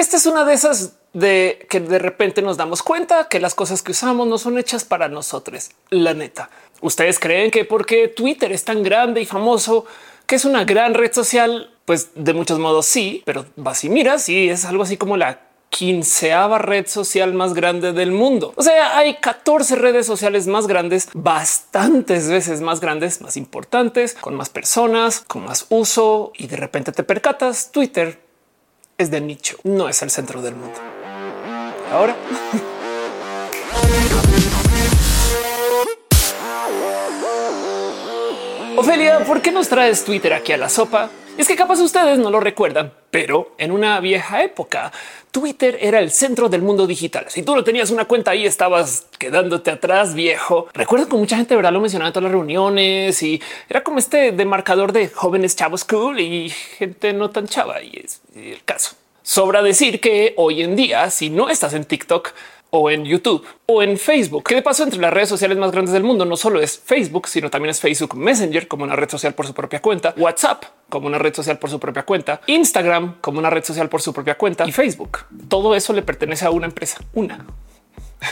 Esta es una de esas de que de repente nos damos cuenta que las cosas que usamos no son hechas para nosotros. La neta. Ustedes creen que porque Twitter es tan grande y famoso, que es una gran red social, pues de muchos modos sí, pero vas y miras y es algo así como la quinceava red social más grande del mundo. O sea, hay 14 redes sociales más grandes, bastantes veces más grandes, más importantes, con más personas, con más uso y de repente te percatas, Twitter es de nicho, no es el centro del mundo. Ahora. Ofelia, ¿por qué nos traes Twitter aquí a la sopa? Es que capaz ustedes no lo recuerdan, pero en una vieja época, Twitter era el centro del mundo digital. Si tú no tenías una cuenta ahí, estabas quedándote atrás, viejo. Recuerdo que mucha gente verdad lo mencionaba en todas las reuniones y era como este demarcador de jóvenes chavos cool y gente no tan chava. Y es el caso. Sobra decir que hoy en día, si no estás en TikTok, o en YouTube o en Facebook. ¿Qué de paso entre las redes sociales más grandes del mundo no solo es Facebook, sino también es Facebook Messenger como una red social por su propia cuenta, WhatsApp como una red social por su propia cuenta, Instagram como una red social por su propia cuenta y Facebook. Todo eso le pertenece a una empresa, una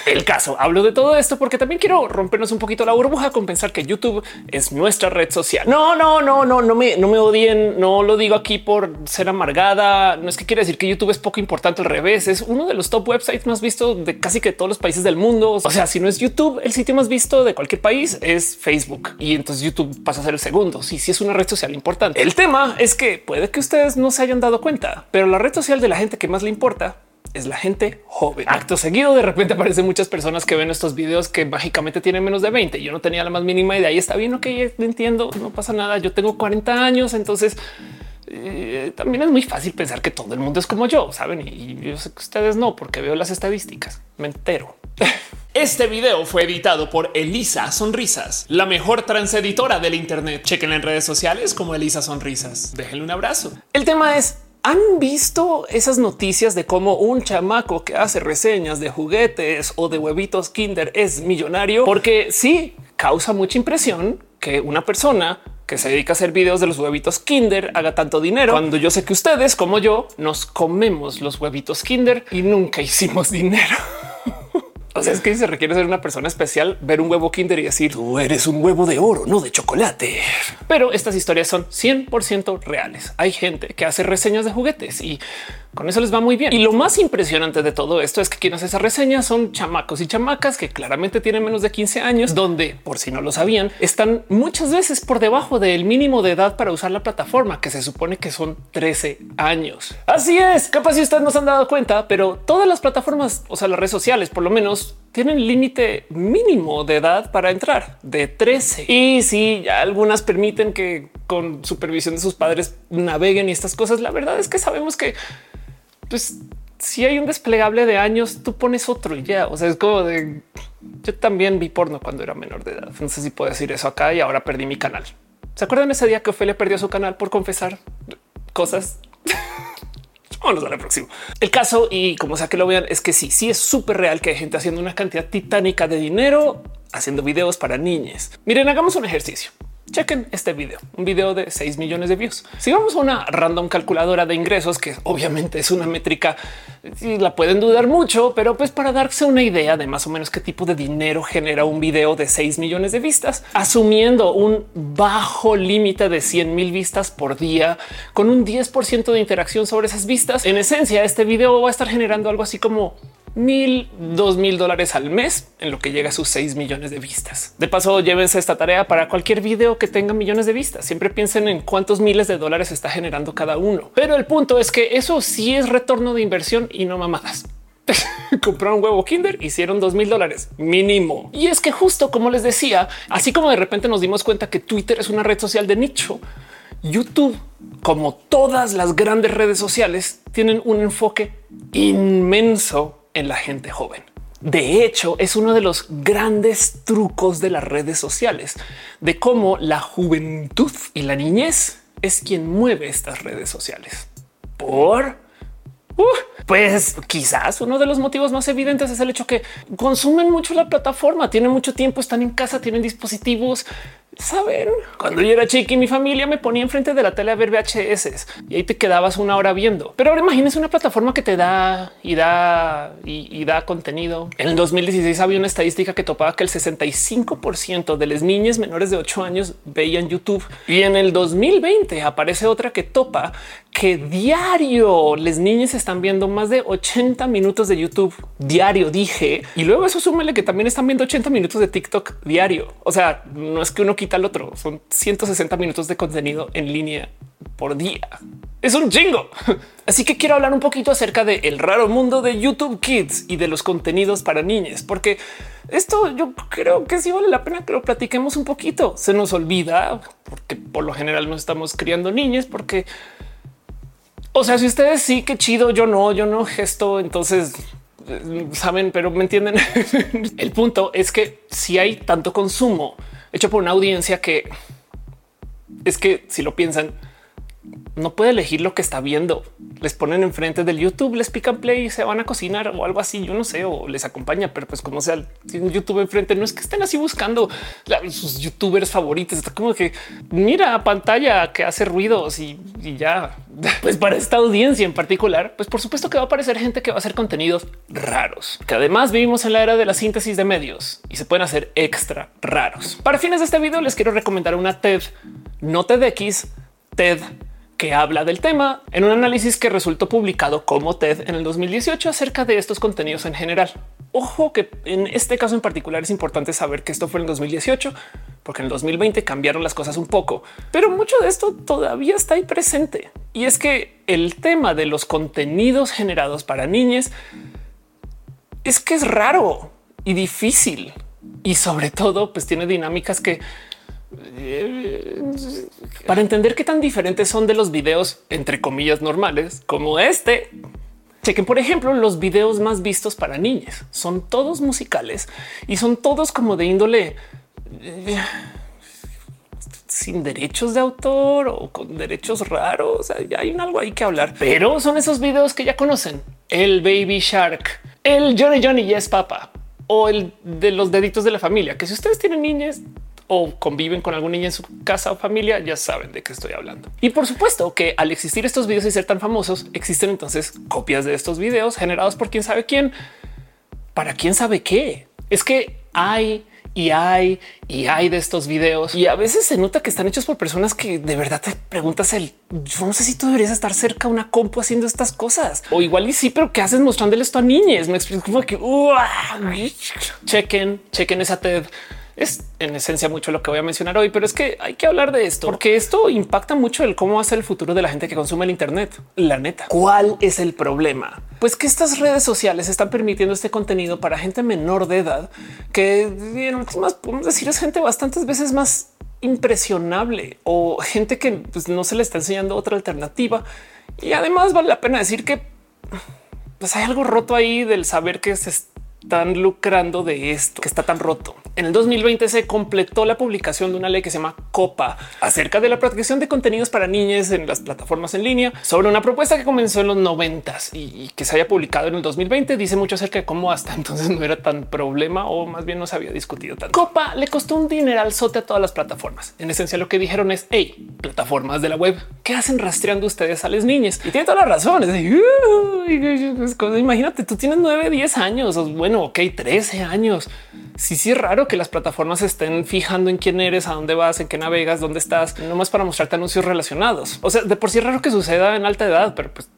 el caso. Hablo de todo esto porque también quiero rompernos un poquito la burbuja con pensar que YouTube es nuestra red social. No, no, no, no, no me, no me odien. No lo digo aquí por ser amargada. No es que quiere decir que YouTube es poco importante. Al revés, es uno de los top websites más vistos de casi que todos los países del mundo. O sea, si no es YouTube, el sitio más visto de cualquier país es Facebook y entonces YouTube pasa a ser el segundo. Sí, sí es una red social importante. El tema es que puede que ustedes no se hayan dado cuenta, pero la red social de la gente que más le importa es la gente joven. Acto seguido, de repente aparecen muchas personas que ven estos videos que mágicamente tienen menos de 20. Yo no tenía la más mínima idea y está bien. Ok, entiendo, no pasa nada. Yo tengo 40 años, entonces eh, también es muy fácil pensar que todo el mundo es como yo, saben? Y yo sé que ustedes no, porque veo las estadísticas. Me entero. Este video fue editado por Elisa Sonrisas, la mejor transeditora del Internet. Chequen en redes sociales como Elisa Sonrisas. Déjenle un abrazo. El tema es ¿Han visto esas noticias de cómo un chamaco que hace reseñas de juguetes o de huevitos Kinder es millonario? Porque sí causa mucha impresión que una persona que se dedica a hacer videos de los huevitos Kinder haga tanto dinero cuando yo sé que ustedes como yo nos comemos los huevitos Kinder y nunca hicimos dinero. O sea, es que se requiere ser una persona especial, ver un huevo Kinder y decir tú eres un huevo de oro, no de chocolate. Pero estas historias son 100% reales. Hay gente que hace reseñas de juguetes y con eso les va muy bien. Y lo más impresionante de todo esto es que quienes esas reseñas son chamacos y chamacas que claramente tienen menos de 15 años, donde por si no lo sabían, están muchas veces por debajo del mínimo de edad para usar la plataforma, que se supone que son 13 años. Así es, capaz si ustedes no se han dado cuenta, pero todas las plataformas, o sea, las redes sociales, por lo menos tienen límite mínimo de edad para entrar de 13. Y si ya algunas permiten que con supervisión de sus padres naveguen y estas cosas, la verdad es que sabemos que pues si hay un desplegable de años, tú pones otro y ya. O sea, es como de yo también vi porno cuando era menor de edad. No sé si puedo decir eso acá y ahora perdí mi canal. ¿Se acuerdan ese día que Ophelia perdió su canal por confesar cosas? Vamos a la próxima. El caso y como sea que lo vean es que sí, sí es súper real que hay gente haciendo una cantidad titánica de dinero haciendo videos para niñas. Miren, hagamos un ejercicio. Chequen este video, un video de 6 millones de views. Si vamos a una random calculadora de ingresos, que obviamente es una métrica la pueden dudar mucho, pero pues para darse una idea de más o menos qué tipo de dinero genera un video de 6 millones de vistas, asumiendo un bajo límite de 100 mil vistas por día con un 10% de interacción sobre esas vistas. En esencia, este video va a estar generando algo así como mil, dos mil dólares al mes en lo que llega a sus 6 millones de vistas. De paso, llévense esta tarea para cualquier video que tenga millones de vistas. Siempre piensen en cuántos miles de dólares está generando cada uno. Pero el punto es que eso sí es retorno de inversión y no mamadas. compraron un huevo Kinder, hicieron dos mil dólares mínimo. Y es que justo como les decía, así como de repente nos dimos cuenta que Twitter es una red social de nicho, YouTube, como todas las grandes redes sociales, tienen un enfoque inmenso en la gente joven. De hecho, es uno de los grandes trucos de las redes sociales, de cómo la juventud y la niñez es quien mueve estas redes sociales. Por uh, pues quizás uno de los motivos más evidentes es el hecho que consumen mucho la plataforma, tienen mucho tiempo, están en casa, tienen dispositivos saber. Cuando yo era chiqui, mi familia me ponía enfrente de la tele a ver VHS y ahí te quedabas una hora viendo. Pero ahora imagínense una plataforma que te da y da y, da contenido. En el 2016 había una estadística que topaba que el 65% de las niñas menores de 8 años veían YouTube y en el 2020 aparece otra que topa que diario las niñas están viendo más de 80 minutos de YouTube diario, dije. Y luego eso súmele que también están viendo 80 minutos de TikTok diario. O sea, no es que uno quita el otro, son 160 minutos de contenido en línea por día. Es un chingo. Así que quiero hablar un poquito acerca del el raro mundo de YouTube Kids y de los contenidos para niñas, porque esto yo creo que sí vale la pena que lo platiquemos un poquito. Se nos olvida porque por lo general no estamos criando niñas, porque o sea, si ustedes sí, qué chido, yo no, yo no gesto, entonces saben, pero me entienden. El punto es que si hay tanto consumo hecho por una audiencia que es que si lo piensan, no puede elegir lo que está viendo. Les ponen enfrente del YouTube, les pican play y se van a cocinar o algo así. Yo no sé, o les acompaña, pero pues como sea, tienen YouTube enfrente, no es que estén así buscando sus youtubers favoritos. Está como que mira pantalla que hace ruidos y, y ya. Pues para esta audiencia en particular, pues por supuesto que va a aparecer gente que va a hacer contenidos raros, que además vivimos en la era de la síntesis de medios y se pueden hacer extra raros. Para fines de este video les quiero recomendar una TED, no TEDx, TED que habla del tema en un análisis que resultó publicado como TED en el 2018 acerca de estos contenidos en general. Ojo que en este caso en particular es importante saber que esto fue en el 2018, porque en el 2020 cambiaron las cosas un poco, pero mucho de esto todavía está ahí presente. Y es que el tema de los contenidos generados para niñas es que es raro y difícil y sobre todo pues tiene dinámicas que para entender qué tan diferentes son de los videos entre comillas normales como este. Chequen, por ejemplo, los videos más vistos para niñas. Son todos musicales y son todos como de índole eh, sin derechos de autor o con derechos raros. hay algo ahí que hablar, pero son esos videos que ya conocen. El Baby Shark, el Johnny Johnny Yes Papa o el de los deditos de la familia, que si ustedes tienen niñas, o conviven con algún niño en su casa o familia, ya saben de qué estoy hablando. Y por supuesto que al existir estos videos y ser tan famosos, existen entonces copias de estos videos generados por quién sabe quién, para quién sabe qué. Es que hay y hay y hay de estos videos y a veces se nota que están hechos por personas que de verdad te preguntas el yo no sé si tú deberías estar cerca a una compu haciendo estas cosas o igual y sí, pero qué haces mostrándole esto a niñas? Me explico como que chequen, chequen esa TED es en esencia mucho lo que voy a mencionar hoy, pero es que hay que hablar de esto porque esto impacta mucho el cómo hace el futuro de la gente que consume el Internet. La neta, ¿cuál es el problema? Pues que estas redes sociales están permitiendo este contenido para gente menor de edad que en últimas podemos decir es gente bastantes veces más impresionable o gente que pues, no se le está enseñando otra alternativa. Y además vale la pena decir que pues hay algo roto ahí del saber que se están lucrando de esto que está tan roto. En el 2020 se completó la publicación de una ley que se llama COPA acerca de la protección de contenidos para niñas en las plataformas en línea sobre una propuesta que comenzó en los noventas y que se haya publicado en el 2020. Dice mucho acerca de cómo hasta entonces no era tan problema o más bien no se había discutido tanto. COPA le costó un dineral sote a todas las plataformas. En esencia lo que dijeron es hey, plataformas de la web, ¿qué hacen rastreando ustedes a las niñas? Y tiene todas las razones. Imagínate, tú tienes 9, 10 años, o bueno, ok, 13 años. Sí, sí es raro que las plataformas estén fijando en quién eres, a dónde vas, en qué navegas, dónde estás, no más para mostrarte anuncios relacionados. O sea, de por sí es raro que suceda en alta edad, pero pues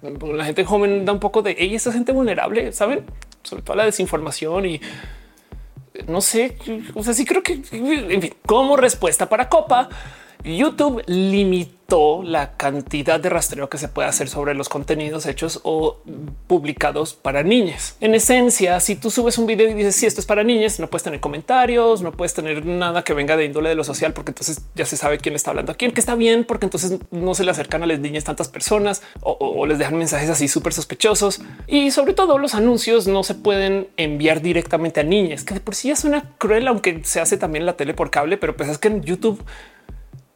la gente joven da un poco de ella, esta gente vulnerable, saben, sobre todo la desinformación y no sé, o sea, sí creo que en fin, como respuesta para Copa, YouTube limitó la cantidad de rastreo que se puede hacer sobre los contenidos hechos o publicados para niñas. En esencia, si tú subes un video y dices si esto es para niñas, no puedes tener comentarios, no puedes tener nada que venga de índole de lo social, porque entonces ya se sabe quién está hablando a quién, que está bien, porque entonces no se le acercan a las niñas tantas personas o, les dejan mensajes así súper sospechosos. Y sobre todo los anuncios no se pueden enviar directamente a niñas, que de por sí ya suena cruel, aunque se hace también la tele por cable, pero pues es que en YouTube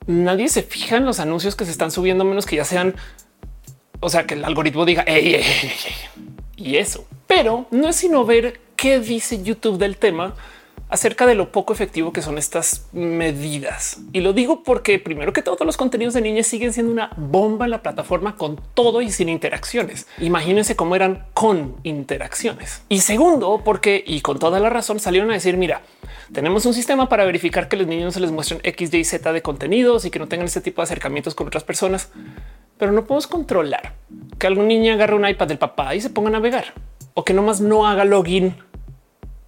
nadie se fija en los anuncios que se están subiendo, menos que ya sean, o sea, que el algoritmo diga y eso. Pero no es sino ver qué dice YouTube del tema acerca de lo poco efectivo que son estas medidas. Y lo digo porque primero que todos los contenidos de niñas siguen siendo una bomba en la plataforma con todo y sin interacciones. Imagínense cómo eran con interacciones. Y segundo, porque y con toda la razón salieron a decir, mira, tenemos un sistema para verificar que los niños se les muestren X, Y, Z de contenidos y que no tengan este tipo de acercamientos con otras personas, pero no podemos controlar que algún niño agarre un iPad del papá y se ponga a navegar o que nomás no haga login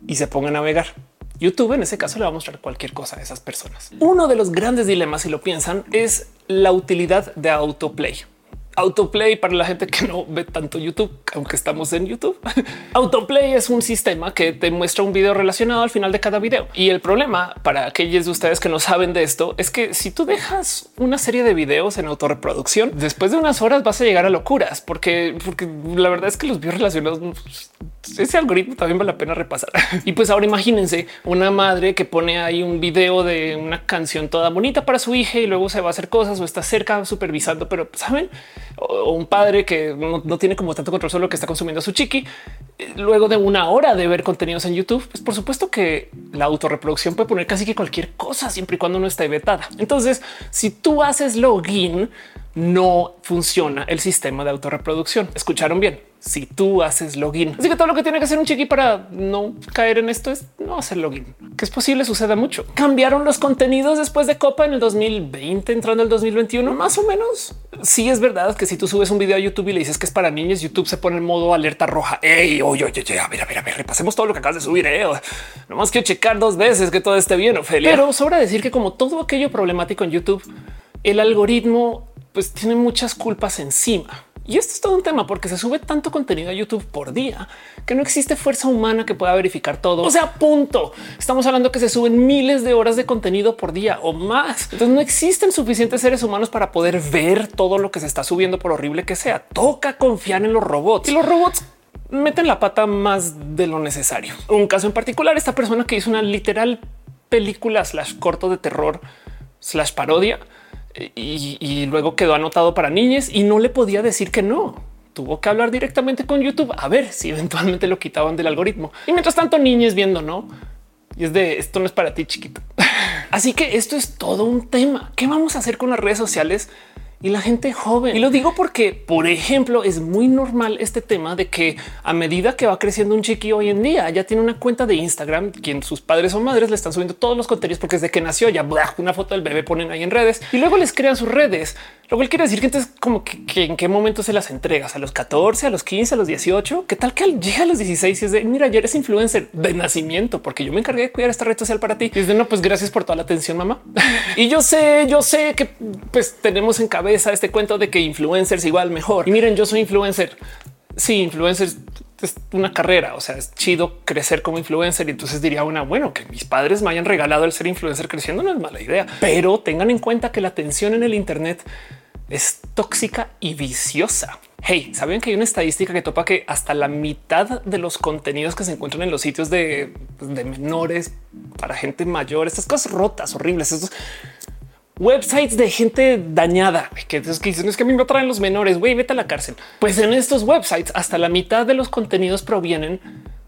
y se ponga a navegar. YouTube en ese caso le va a mostrar cualquier cosa a esas personas. Uno de los grandes dilemas, si lo piensan, es la utilidad de autoplay. Autoplay para la gente que no ve tanto YouTube, aunque estamos en YouTube. Autoplay es un sistema que te muestra un video relacionado al final de cada video. Y el problema para aquellos de ustedes que no saben de esto es que si tú dejas una serie de videos en autorreproducción, después de unas horas vas a llegar a locuras, porque, porque la verdad es que los videos relacionados ese algoritmo también vale la pena repasar. y pues ahora imagínense una madre que pone ahí un video de una canción toda bonita para su hija y luego se va a hacer cosas o está cerca supervisando, pero saben, o un padre que no, tiene como tanto control sobre lo que está consumiendo su chiqui. Eh, luego de una hora de ver contenidos en YouTube, pues por supuesto que la autorreproducción puede poner casi que cualquier cosa siempre y cuando no esté vetada. Entonces, si tú haces login, no funciona el sistema de autorreproducción. Escucharon bien si tú haces login. Así que todo lo que tiene que hacer un chiqui para no caer en esto es no hacer login, que es posible, suceda mucho. Cambiaron los contenidos después de Copa en el 2020, entrando el 2021, más o menos. Sí es verdad que si tú subes un video a YouTube y le dices que es para niños, YouTube se pone en modo alerta roja. Ey, oye, oye, oye, a ver, a ver, a ver, repasemos todo lo que acabas de subir. Eh. Nomás quiero checar dos veces que todo esté bien, Ophelia. Pero sobra decir que como todo aquello problemático en YouTube, el algoritmo pues tiene muchas culpas encima. Y esto es todo un tema porque se sube tanto contenido a YouTube por día que no existe fuerza humana que pueda verificar todo. O sea, punto. Estamos hablando que se suben miles de horas de contenido por día o más. Entonces no existen suficientes seres humanos para poder ver todo lo que se está subiendo por horrible que sea. Toca confiar en los robots y los robots meten la pata más de lo necesario. Un caso en particular, esta persona que hizo una literal película slash corto de terror slash parodia y, luego quedó anotado para niñas y no le podía decir que no. Tuvo que hablar directamente con YouTube a ver si eventualmente lo quitaban del algoritmo. Y mientras tanto, niñas viendo, no? Y es de esto no es para ti, chiquito. Así que esto es todo un tema. ¿Qué vamos a hacer con las redes sociales? Y la gente joven. Y lo digo porque, por ejemplo, es muy normal este tema de que a medida que va creciendo un chiqui hoy en día, ya tiene una cuenta de Instagram, quien sus padres o madres le están subiendo todos los contenidos porque desde que nació ya una foto del bebé ponen ahí en redes y luego les crean sus redes. Lo cual quiere decir que entonces como que, en qué momento se las entregas a los 14, a los 15, a los 18, qué tal que llega a los 16 y es de mira, ya eres influencer de nacimiento porque yo me encargué de cuidar esta red social para ti. Y es de no, pues gracias por toda la atención, mamá. y yo sé, yo sé que pues tenemos en cabeza este cuento de que influencers igual mejor. Y miren, yo soy influencer. Sí, influencer es una carrera, o sea, es chido crecer como influencer y entonces diría una, bueno, que mis padres me hayan regalado el ser influencer creciendo no es mala idea, pero tengan en cuenta que la atención en el Internet es tóxica y viciosa. Hey, saben que hay una estadística que topa que hasta la mitad de los contenidos que se encuentran en los sitios de, de menores para gente mayor, estas cosas rotas, horribles, estos websites de gente dañada que, dicen es que a mí me traen los menores, güey, vete a la cárcel. Pues en estos websites hasta la mitad de los contenidos provienen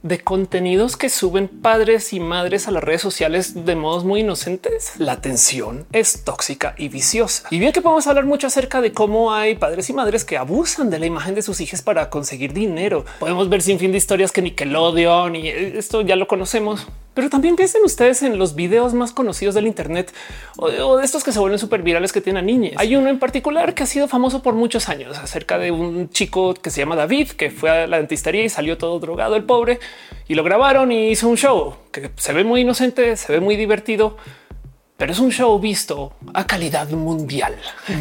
de contenidos que suben padres y madres a las redes sociales de modos muy inocentes. La atención es tóxica y viciosa. Y bien que podemos hablar mucho acerca de cómo hay padres y madres que abusan de la imagen de sus hijos para conseguir dinero. Podemos ver sin fin de historias que Nickelodeon y esto ya lo conocemos. Pero también piensen ustedes en los videos más conocidos del Internet o de, estos que se vuelven súper virales que tienen a niñas. Hay uno en particular que ha sido famoso por muchos años acerca de un chico que se llama David, que fue a la dentistería y salió todo drogado el pobre y lo grabaron y hizo un show que se ve muy inocente, se ve muy divertido, pero es un show visto a calidad mundial.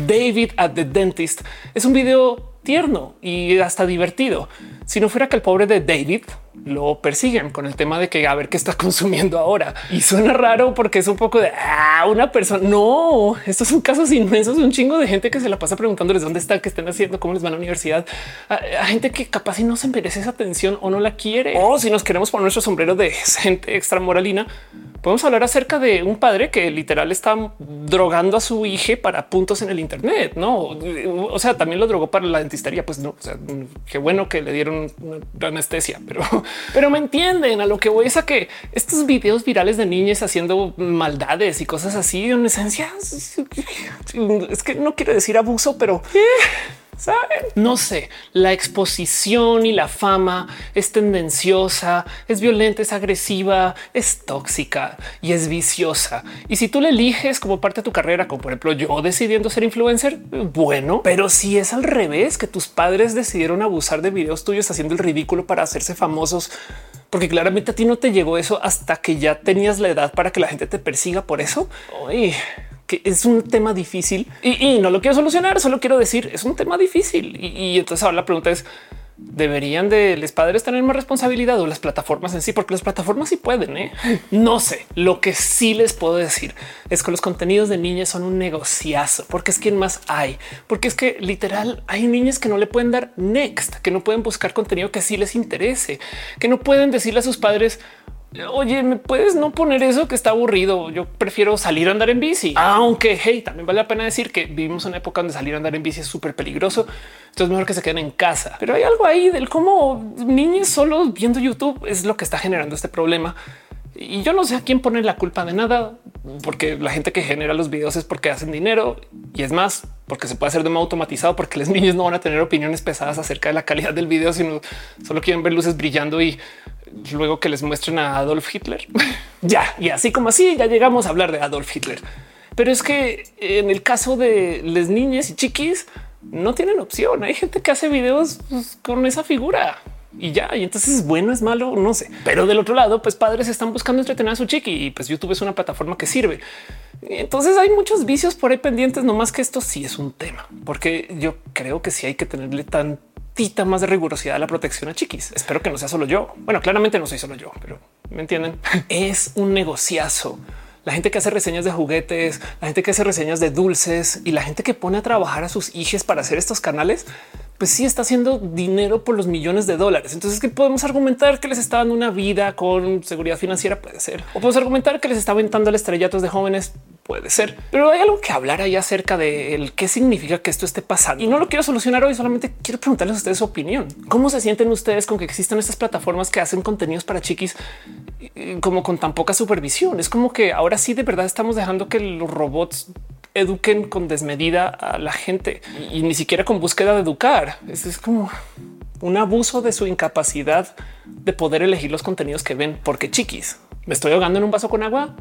David at the Dentist es un video tierno y hasta divertido. Si no fuera que el pobre de David lo persiguen con el tema de que a ver qué está consumiendo ahora. Y suena raro porque es un poco de ah, una persona. No, estos son casos inmensos, un chingo de gente que se la pasa preguntándoles dónde están, qué están haciendo, cómo les van a la universidad. A, gente que capaz no se merece esa atención o no la quiere. O si nos queremos poner nuestro sombrero de gente extra moralina, podemos hablar acerca de un padre que literal está drogando a su hija para puntos en el Internet. No, o sea, también lo drogó para la dentistería. Pues no, o qué bueno que le dieron una anestesia, pero pero me entienden a lo que voy es a que estos videos virales de niñas haciendo maldades y cosas así, en esencia, es que no quiero decir abuso, pero no sé, la exposición y la fama es tendenciosa, es violenta, es agresiva, es tóxica y es viciosa. Y si tú le eliges como parte de tu carrera, como por ejemplo yo decidiendo ser influencer, bueno, pero si es al revés, que tus padres decidieron abusar de videos tuyos haciendo el ridículo para hacerse famosos, porque claramente a ti no te llegó eso hasta que ya tenías la edad para que la gente te persiga por eso que es un tema difícil y, no lo quiero solucionar, solo quiero decir es un tema difícil. Y, entonces ahora la pregunta es, ¿deberían de los padres tener más responsabilidad o las plataformas en sí? Porque las plataformas sí pueden, ¿eh? No sé, lo que sí les puedo decir es que los contenidos de niñas son un negociazo, porque es quien más hay, porque es que literal hay niñas que no le pueden dar next, que no pueden buscar contenido que sí les interese, que no pueden decirle a sus padres, Oye, ¿me puedes no poner eso que está aburrido? Yo prefiero salir a andar en bici. Aunque, hey, también vale la pena decir que vivimos una época donde salir a andar en bici es súper peligroso. Entonces es mejor que se queden en casa. Pero hay algo ahí del cómo niños solo viendo YouTube es lo que está generando este problema. Y yo no sé a quién poner la culpa de nada, porque la gente que genera los videos es porque hacen dinero y es más, porque se puede hacer de modo automatizado, porque los niños no van a tener opiniones pesadas acerca de la calidad del video, sino solo quieren ver luces brillando y luego que les muestren a Adolf Hitler. ya, y así como así, ya llegamos a hablar de Adolf Hitler. Pero es que en el caso de las niñas y chiquis, no tienen opción. Hay gente que hace videos pues, con esa figura y ya. Y entonces es bueno, es malo, no sé. Pero del otro lado, pues padres están buscando entretener a su chiqui y pues YouTube es una plataforma que sirve. Entonces hay muchos vicios por ahí pendientes, no más que esto sí es un tema, porque yo creo que sí hay que tenerle tan más de rigurosidad a la protección a chiquis. Espero que no sea solo yo. Bueno, claramente no soy solo yo, pero me entienden. es un negociazo. La gente que hace reseñas de juguetes, la gente que hace reseñas de dulces y la gente que pone a trabajar a sus hijos para hacer estos canales, pues sí está haciendo dinero por los millones de dólares. Entonces, que podemos argumentar que les está dando una vida con seguridad financiera? Puede ser. O podemos argumentar que les está aventando el estrellatos de jóvenes Puede ser, pero hay algo que hablar ahí acerca de qué significa que esto esté pasando y no lo quiero solucionar hoy. Solamente quiero preguntarles a ustedes su opinión. ¿Cómo se sienten ustedes con que existan estas plataformas que hacen contenidos para chiquis como con tan poca supervisión? Es como que ahora sí de verdad estamos dejando que los robots eduquen con desmedida a la gente y ni siquiera con búsqueda de educar. Es como un abuso de su incapacidad de poder elegir los contenidos que ven porque chiquis me estoy ahogando en un vaso con agua.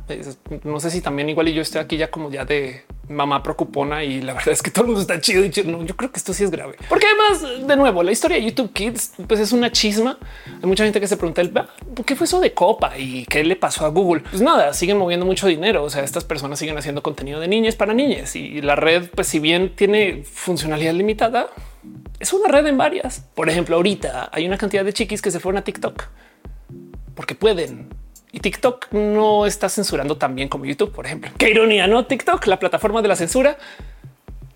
No sé si también igual y yo estoy aquí ya como ya de mamá preocupona y la verdad es que todo el mundo está chido y no, yo creo que esto sí es grave. Porque además, de nuevo, la historia de YouTube Kids pues es una chisma. Hay mucha gente que se pregunta por qué fue eso de copa y qué le pasó a Google. Pues nada, siguen moviendo mucho dinero. O sea, estas personas siguen haciendo contenido de niñas para niñas y la red, pues si bien tiene funcionalidad limitada, es una red en varias. Por ejemplo, ahorita hay una cantidad de chiquis que se fueron a TikTok porque pueden y TikTok no está censurando tan bien como YouTube, por ejemplo. Qué ironía, no? TikTok, la plataforma de la censura,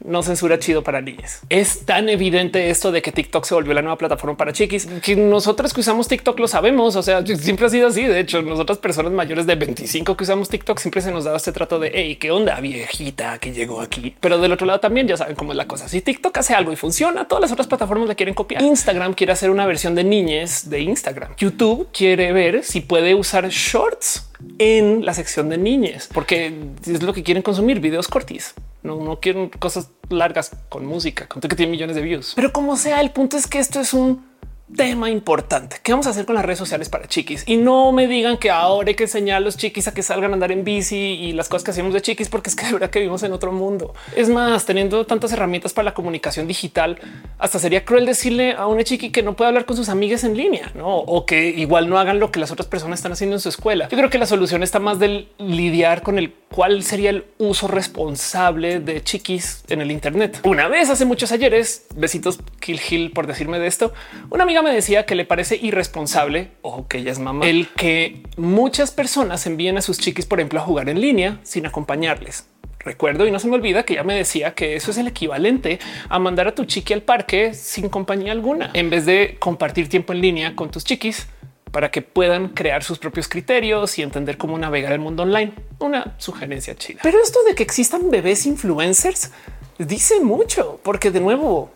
no censura chido para niñas. Es tan evidente esto de que TikTok se volvió la nueva plataforma para chiquis que nosotros que usamos TikTok lo sabemos. O sea, siempre ha sido así. De hecho, nosotras personas mayores de 25 que usamos TikTok siempre se nos daba este trato de hey, qué onda viejita que llegó aquí. Pero del otro lado también ya saben cómo es la cosa. Si TikTok hace algo y funciona, todas las otras plataformas la quieren copiar. Instagram quiere hacer una versión de niñez de Instagram. YouTube quiere ver si puede usar shorts en la sección de niñez, porque es lo que quieren consumir videos cortis. No, no quieren cosas largas con música, con que tiene millones de views. Pero como sea, el punto es que esto es un tema importante. ¿Qué vamos a hacer con las redes sociales para chiquis? Y no me digan que ahora hay que enseñar a los chiquis a que salgan a andar en bici y las cosas que hacemos de chiquis, porque es que de verdad que vivimos en otro mundo. Es más, teniendo tantas herramientas para la comunicación digital, hasta sería cruel decirle a una chiqui que no puede hablar con sus amigas en línea, ¿no? O que igual no hagan lo que las otras personas están haciendo en su escuela. Yo creo que la solución está más del lidiar con el cuál sería el uso responsable de chiquis en el Internet. Una vez hace muchos ayeres, besitos Kill Hill por decirme de esto, una amiga me decía que le parece irresponsable, o que ella es mamá, el que muchas personas envíen a sus chiquis, por ejemplo, a jugar en línea sin acompañarles. Recuerdo y no se me olvida que ella me decía que eso es el equivalente a mandar a tu chiqui al parque sin compañía alguna, en vez de compartir tiempo en línea con tus chiquis para que puedan crear sus propios criterios y entender cómo navegar el mundo online. Una sugerencia chida. Pero esto de que existan bebés influencers dice mucho, porque de nuevo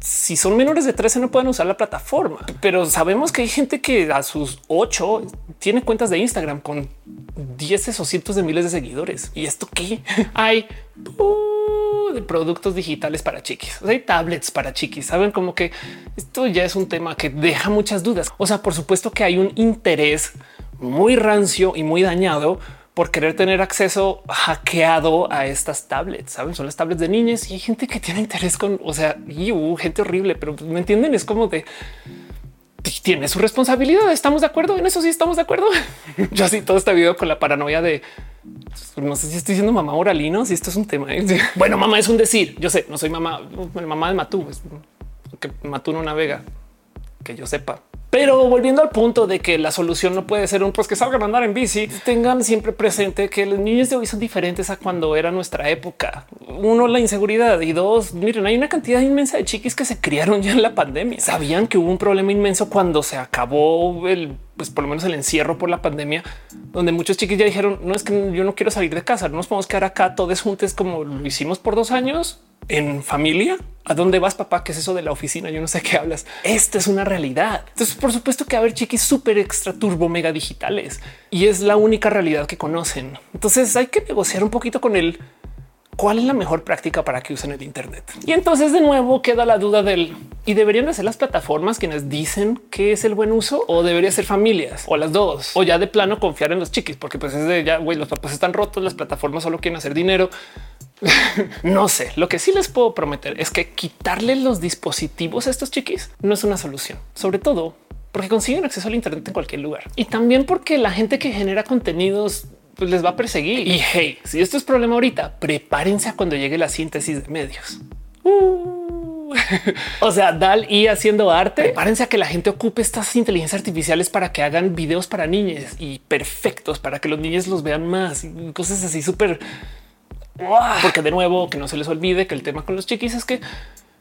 si son menores de 13 no pueden usar la plataforma, pero sabemos que hay gente que a sus 8 tiene cuentas de Instagram con 10 o cientos de miles de seguidores. ¿Y esto qué? Hay uh, de productos digitales para chiquis, hay tablets para chiquis. Saben como que esto ya es un tema que deja muchas dudas. O sea, por supuesto que hay un interés muy rancio y muy dañado por querer tener acceso hackeado a estas tablets. Saben, son las tablets de niñas y hay gente que tiene interés con, o sea, y, gente horrible, pero me entienden. Es como de tiene su responsabilidad. Estamos de acuerdo en eso. Sí, estamos de acuerdo. Yo así todo este video con la paranoia de no sé si estoy diciendo mamá oralino, si esto es un tema. Bueno, mamá es un decir. Yo sé, no soy mamá, mamá de Matú, que Matú no navega, que yo sepa. Pero volviendo al punto de que la solución no puede ser un pues que salgan a andar en bici, tengan siempre presente que los niños de hoy son diferentes a cuando era nuestra época. Uno, la inseguridad y dos, miren, hay una cantidad inmensa de chiquis que se criaron ya en la pandemia. Sabían que hubo un problema inmenso cuando se acabó el pues por lo menos el encierro por la pandemia, donde muchos chiquis ya dijeron no es que yo no quiero salir de casa, no nos podemos quedar acá todos juntos como lo hicimos por dos años en familia. ¿A dónde vas, papá? ¿Qué es eso de la oficina? Yo no sé qué hablas. Esto es una realidad. Entonces, por supuesto que haber chiquis súper extra turbo mega digitales y es la única realidad que conocen. Entonces hay que negociar un poquito con él cuál es la mejor práctica para que usen el Internet. Y entonces de nuevo queda la duda del y deberían de ser las plataformas quienes dicen que es el buen uso o debería ser familias o las dos o ya de plano confiar en los chiquis porque pues es de ya güey, los papás están rotos, las plataformas solo quieren hacer dinero. no sé, lo que sí les puedo prometer es que quitarle los dispositivos a estos chiquis no es una solución, sobre todo porque consiguen acceso al Internet en cualquier lugar y también porque la gente que genera contenidos pues, les va a perseguir. Y hey, si esto es problema ahorita, prepárense a cuando llegue la síntesis de medios. Uh. o sea, Dal y haciendo arte. Prepárense a que la gente ocupe estas inteligencias artificiales para que hagan videos para niños y perfectos para que los niños los vean más y cosas así súper porque de nuevo, que no se les olvide que el tema con los chiquis es que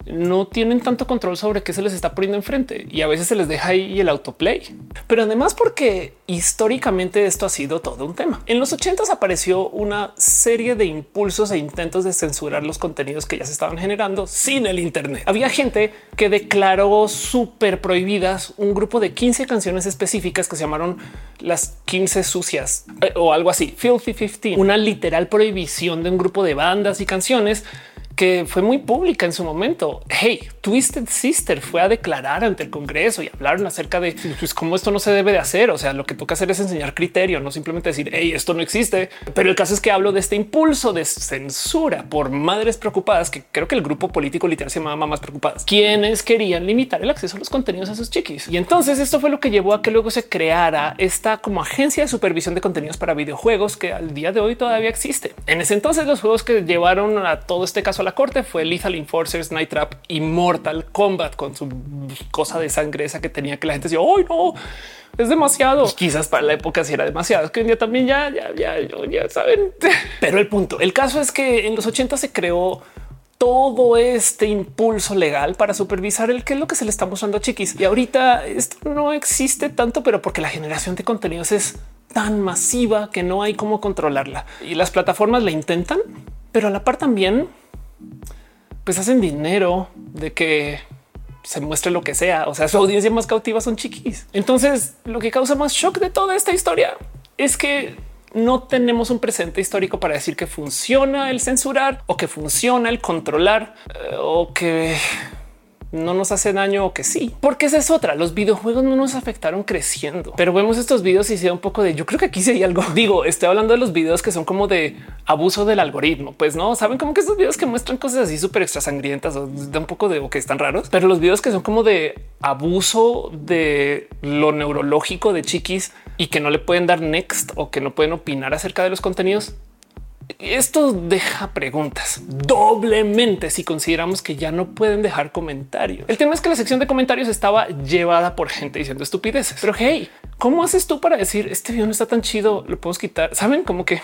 no tienen tanto control sobre qué se les está poniendo enfrente y a veces se les deja ahí el autoplay. Pero además porque históricamente esto ha sido todo un tema. En los 80 apareció una serie de impulsos e intentos de censurar los contenidos que ya se estaban generando sin el Internet. Había gente que declaró súper prohibidas un grupo de 15 canciones específicas que se llamaron las 15 sucias eh, o algo así, Filthy 15, una literal prohibición de un grupo de bandas y canciones que fue muy pública en su momento. Hey, Twisted Sister fue a declarar ante el Congreso y hablaron acerca de pues, cómo esto no se debe de hacer. O sea, lo que toca hacer es enseñar criterio, no simplemente decir hey, esto no existe. Pero el caso es que hablo de este impulso de censura por madres preocupadas, que creo que el grupo político literal se llamaba Mamás Preocupadas, quienes querían limitar el acceso a los contenidos a sus chiquis. Y entonces esto fue lo que llevó a que luego se creara esta como agencia de supervisión de contenidos para videojuegos que al día de hoy todavía existe. En ese entonces los juegos que llevaron a todo este caso a la corte fue Lethal Enforcers, Night Trap y Mortal Kombat con su cosa de sangre esa que tenía que la gente decía, hoy no, es demasiado. quizás para la época sí era demasiado. Es que hoy día también ya, ya, ya, ya saben. Pero el punto, el caso es que en los 80 se creó todo este impulso legal para supervisar el que es lo que se le está mostrando a chiquis. Y ahorita esto no existe tanto, pero porque la generación de contenidos es tan masiva que no hay cómo controlarla. Y las plataformas la intentan, pero a la par también pues hacen dinero de que se muestre lo que sea. O sea, su audiencia más cautiva son chiquis. Entonces, lo que causa más shock de toda esta historia es que no tenemos un presente histórico para decir que funciona el censurar o que funciona el controlar eh, o que no nos hace daño o que sí, porque esa es otra. Los videojuegos no nos afectaron creciendo, pero vemos estos videos y se un poco de yo creo que aquí sí hay algo. Digo, estoy hablando de los videos que son como de abuso del algoritmo. Pues no saben como que estos videos que muestran cosas así súper extra sangrientas o da un poco de o que están raros, pero los videos que son como de abuso de lo neurológico de chiquis y que no le pueden dar next o que no pueden opinar acerca de los contenidos esto deja preguntas doblemente si consideramos que ya no pueden dejar comentarios. El tema es que la sección de comentarios estaba llevada por gente diciendo estupideces. Pero hey, ¿cómo haces tú para decir este video no está tan chido? Lo podemos quitar. Saben como que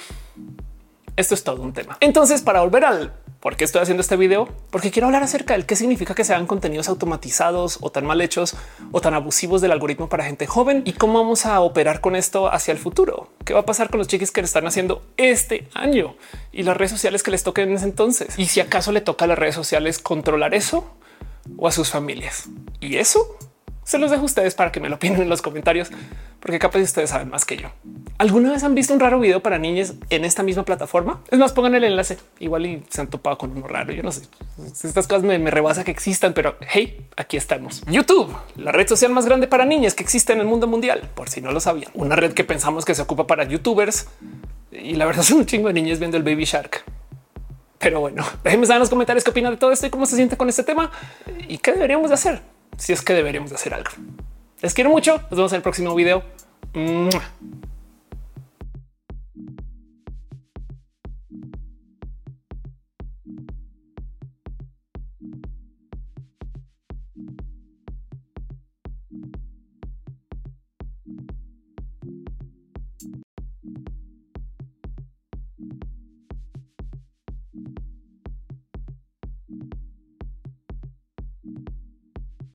esto es todo un tema. Entonces, para volver al ¿Por qué estoy haciendo este video? Porque quiero hablar acerca del qué significa que se hagan contenidos automatizados o tan mal hechos o tan abusivos del algoritmo para gente joven y cómo vamos a operar con esto hacia el futuro. ¿Qué va a pasar con los chiquis que le están haciendo este año y las redes sociales que les toquen en ese entonces? Y si acaso le toca a las redes sociales controlar eso o a sus familias. Y eso se los dejo a ustedes para que me lo opinen en los comentarios, porque capaz ustedes saben más que yo. ¿Alguna vez han visto un raro video para niñas en esta misma plataforma? Es más, pongan el enlace. Igual y se han topado con uno raro. Yo no sé. Estas cosas me, me rebasa que existan, pero hey, aquí estamos. YouTube, la red social más grande para niñas que existe en el mundo mundial, por si no lo sabían. Una red que pensamos que se ocupa para youtubers y la verdad son un chingo de niñas viendo el Baby Shark. Pero bueno, déjenme saber en los comentarios qué opinan de todo esto y cómo se siente con este tema y qué deberíamos de hacer si es que deberíamos de hacer algo. Les quiero mucho. Nos vemos en el próximo video.